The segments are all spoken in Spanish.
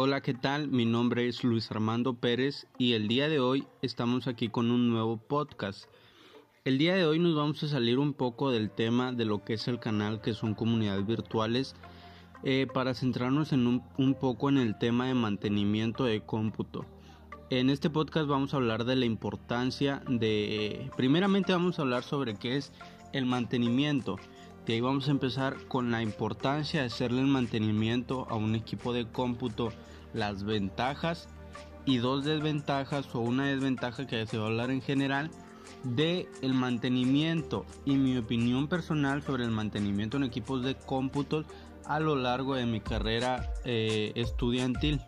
Hola, ¿qué tal? Mi nombre es Luis Armando Pérez y el día de hoy estamos aquí con un nuevo podcast. El día de hoy nos vamos a salir un poco del tema de lo que es el canal, que son comunidades virtuales, eh, para centrarnos en un, un poco en el tema de mantenimiento de cómputo. En este podcast vamos a hablar de la importancia de, primeramente vamos a hablar sobre qué es el mantenimiento. De ahí vamos a empezar con la importancia de hacerle el mantenimiento a un equipo de cómputo, las ventajas y dos desventajas o una desventaja que se va a hablar en general de el mantenimiento y mi opinión personal sobre el mantenimiento en equipos de cómputos a lo largo de mi carrera eh, estudiantil.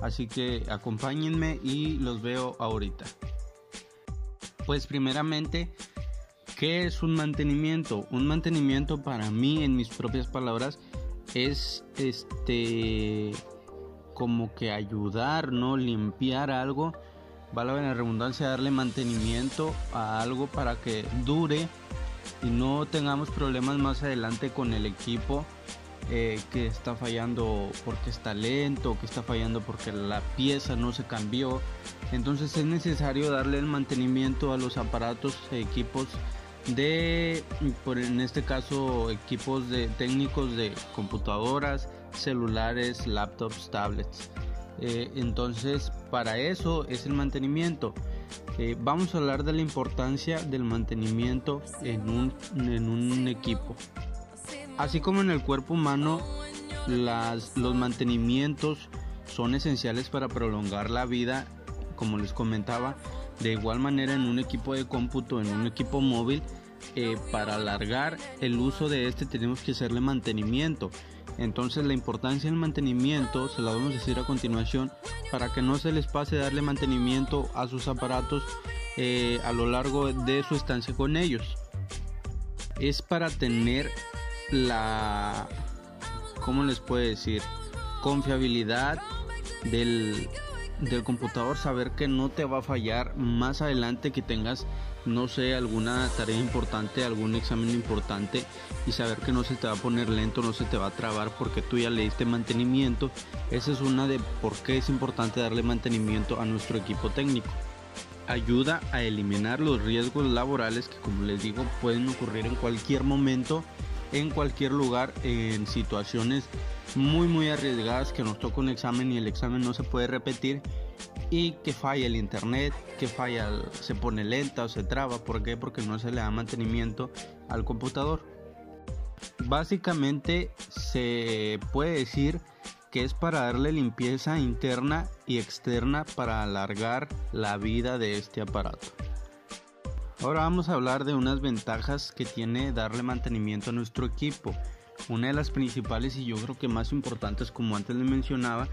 Así que acompáñenme y los veo ahorita. Pues primeramente, ¿qué es un mantenimiento? Un mantenimiento para mí, en mis propias palabras, es este como que ayudar, ¿no? Limpiar algo, vale la redundancia, darle mantenimiento a algo para que dure y no tengamos problemas más adelante con el equipo eh, que está fallando porque está lento, que está fallando porque la pieza no se cambió. Entonces es necesario darle el mantenimiento a los aparatos, equipos de, por en este caso, equipos de técnicos de computadoras, celulares, laptops, tablets. Eh, entonces, para eso es el mantenimiento. Eh, vamos a hablar de la importancia del mantenimiento en un, en un equipo. Así como en el cuerpo humano, las, los mantenimientos son esenciales para prolongar la vida, como les comentaba, de igual manera en un equipo de cómputo, en un equipo móvil, eh, para alargar el uso de este tenemos que hacerle mantenimiento. Entonces la importancia del mantenimiento se la vamos a decir a continuación para que no se les pase darle mantenimiento a sus aparatos eh, a lo largo de su estancia con ellos. Es para tener la, ¿cómo les puedo decir? Confiabilidad del, del computador, saber que no te va a fallar más adelante que tengas, no sé, alguna tarea importante, algún examen importante y saber que no se te va a poner lento, no se te va a trabar porque tú ya le mantenimiento. Esa es una de por qué es importante darle mantenimiento a nuestro equipo técnico. Ayuda a eliminar los riesgos laborales que como les digo pueden ocurrir en cualquier momento en cualquier lugar en situaciones muy muy arriesgadas que nos toca un examen y el examen no se puede repetir y que falla el internet, que falla, se pone lenta o se traba, ¿por qué? Porque no se le da mantenimiento al computador. Básicamente se puede decir que es para darle limpieza interna y externa para alargar la vida de este aparato. Ahora vamos a hablar de unas ventajas que tiene darle mantenimiento a nuestro equipo. Una de las principales y yo creo que más importantes, como antes les mencionaba,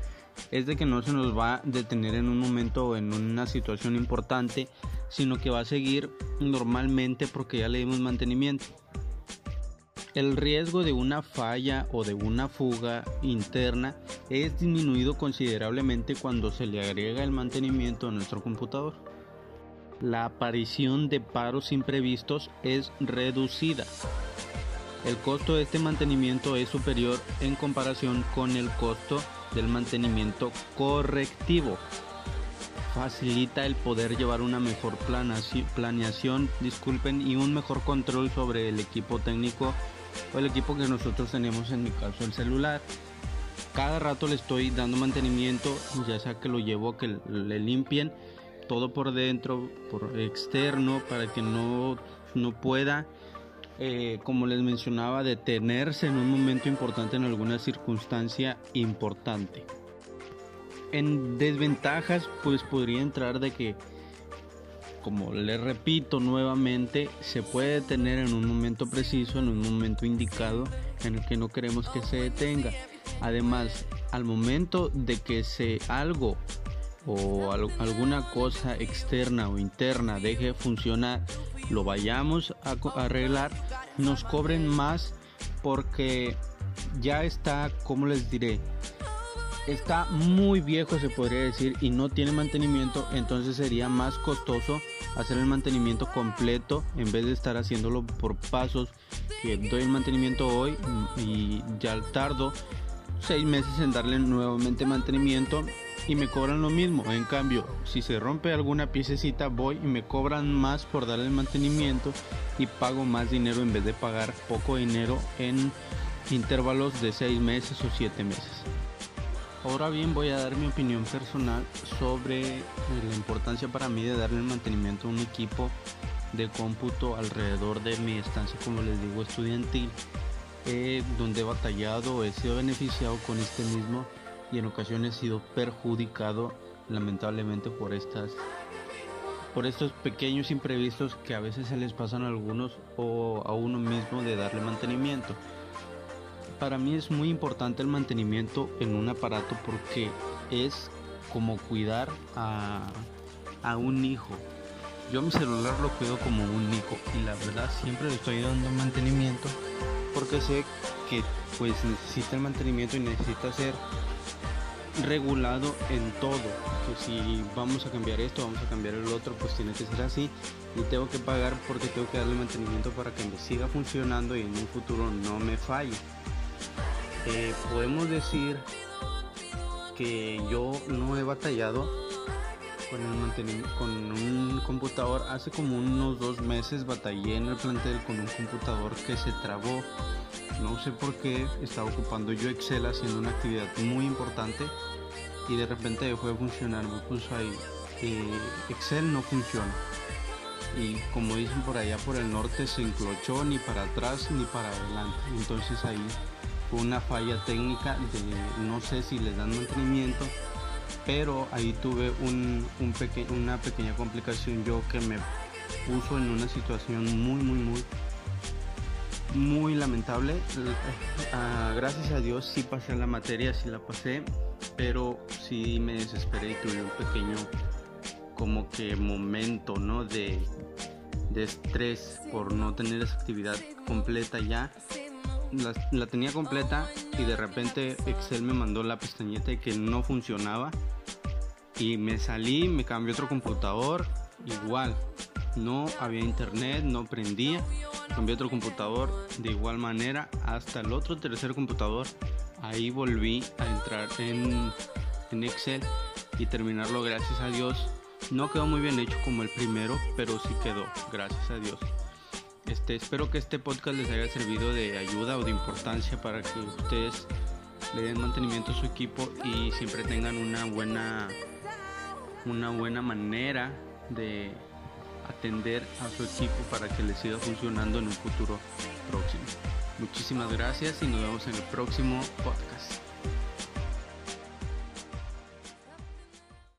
es de que no se nos va a detener en un momento o en una situación importante, sino que va a seguir normalmente porque ya le dimos mantenimiento. El riesgo de una falla o de una fuga interna es disminuido considerablemente cuando se le agrega el mantenimiento a nuestro computador la aparición de paros imprevistos es reducida. El costo de este mantenimiento es superior en comparación con el costo del mantenimiento correctivo. Facilita el poder llevar una mejor planeación disculpen, y un mejor control sobre el equipo técnico o el equipo que nosotros tenemos, en mi caso el celular. Cada rato le estoy dando mantenimiento, ya sea que lo llevo que le limpien todo por dentro, por externo, para que no, no pueda, eh, como les mencionaba, detenerse en un momento importante, en alguna circunstancia importante. En desventajas, pues podría entrar de que, como les repito nuevamente, se puede detener en un momento preciso, en un momento indicado, en el que no queremos que se detenga. Además, al momento de que se algo o alguna cosa externa o interna deje de funcionar, lo vayamos a arreglar, nos cobren más porque ya está, como les diré, está muy viejo se podría decir y no tiene mantenimiento, entonces sería más costoso hacer el mantenimiento completo en vez de estar haciéndolo por pasos que doy el mantenimiento hoy y ya tardo seis meses en darle nuevamente mantenimiento y me cobran lo mismo. En cambio, si se rompe alguna piececita, voy y me cobran más por darle mantenimiento y pago más dinero en vez de pagar poco dinero en intervalos de seis meses o siete meses. Ahora bien voy a dar mi opinión personal sobre la importancia para mí de darle mantenimiento a un equipo de cómputo alrededor de mi estancia, como les digo, estudiantil, eh, donde he batallado, he sido beneficiado con este mismo y en ocasiones sido perjudicado lamentablemente por estas por estos pequeños imprevistos que a veces se les pasan a algunos o a uno mismo de darle mantenimiento. Para mí es muy importante el mantenimiento en un aparato porque es como cuidar a, a un hijo. Yo mi celular lo cuido como un hijo y la verdad siempre le estoy dando mantenimiento porque sé que pues necesita el mantenimiento y necesita ser regulado en todo. Que si vamos a cambiar esto, vamos a cambiar el otro, pues tiene que ser así. Y tengo que pagar porque tengo que darle mantenimiento para que me siga funcionando y en un futuro no me falle. Eh, podemos decir que yo no he batallado con, el con un computador. Hace como unos dos meses batallé en el plantel con un computador que se trabó no sé por qué estaba ocupando yo Excel haciendo una actividad muy importante y de repente dejó de funcionar. Me puso ahí, Excel no funciona. Y como dicen por allá por el norte, se enclochó ni para atrás ni para adelante. Entonces ahí fue una falla técnica de no sé si les dan mantenimiento, pero ahí tuve un, una pequeña complicación yo que me puso en una situación muy, muy, muy muy lamentable. Ah, gracias a Dios sí pasé la materia, sí la pasé, pero sí me desesperé y tuve un pequeño como que momento, ¿no? De, de estrés por no tener esa actividad completa ya. La, tenía completa y de repente Excel me mandó la pestañeta que no funcionaba y me salí, me cambié otro computador, igual, no había internet, no prendía cambié otro computador de igual manera hasta el otro tercer computador. Ahí volví a entrar en, en Excel y terminarlo gracias a Dios. No quedó muy bien hecho como el primero pero sí quedó gracias a Dios. Este, espero que este podcast les haya servido de ayuda o de importancia para que ustedes le den mantenimiento a su equipo y siempre tengan una buena una buena manera de atender a su equipo para que le siga funcionando en un futuro próximo. Muchísimas gracias y nos vemos en el próximo podcast.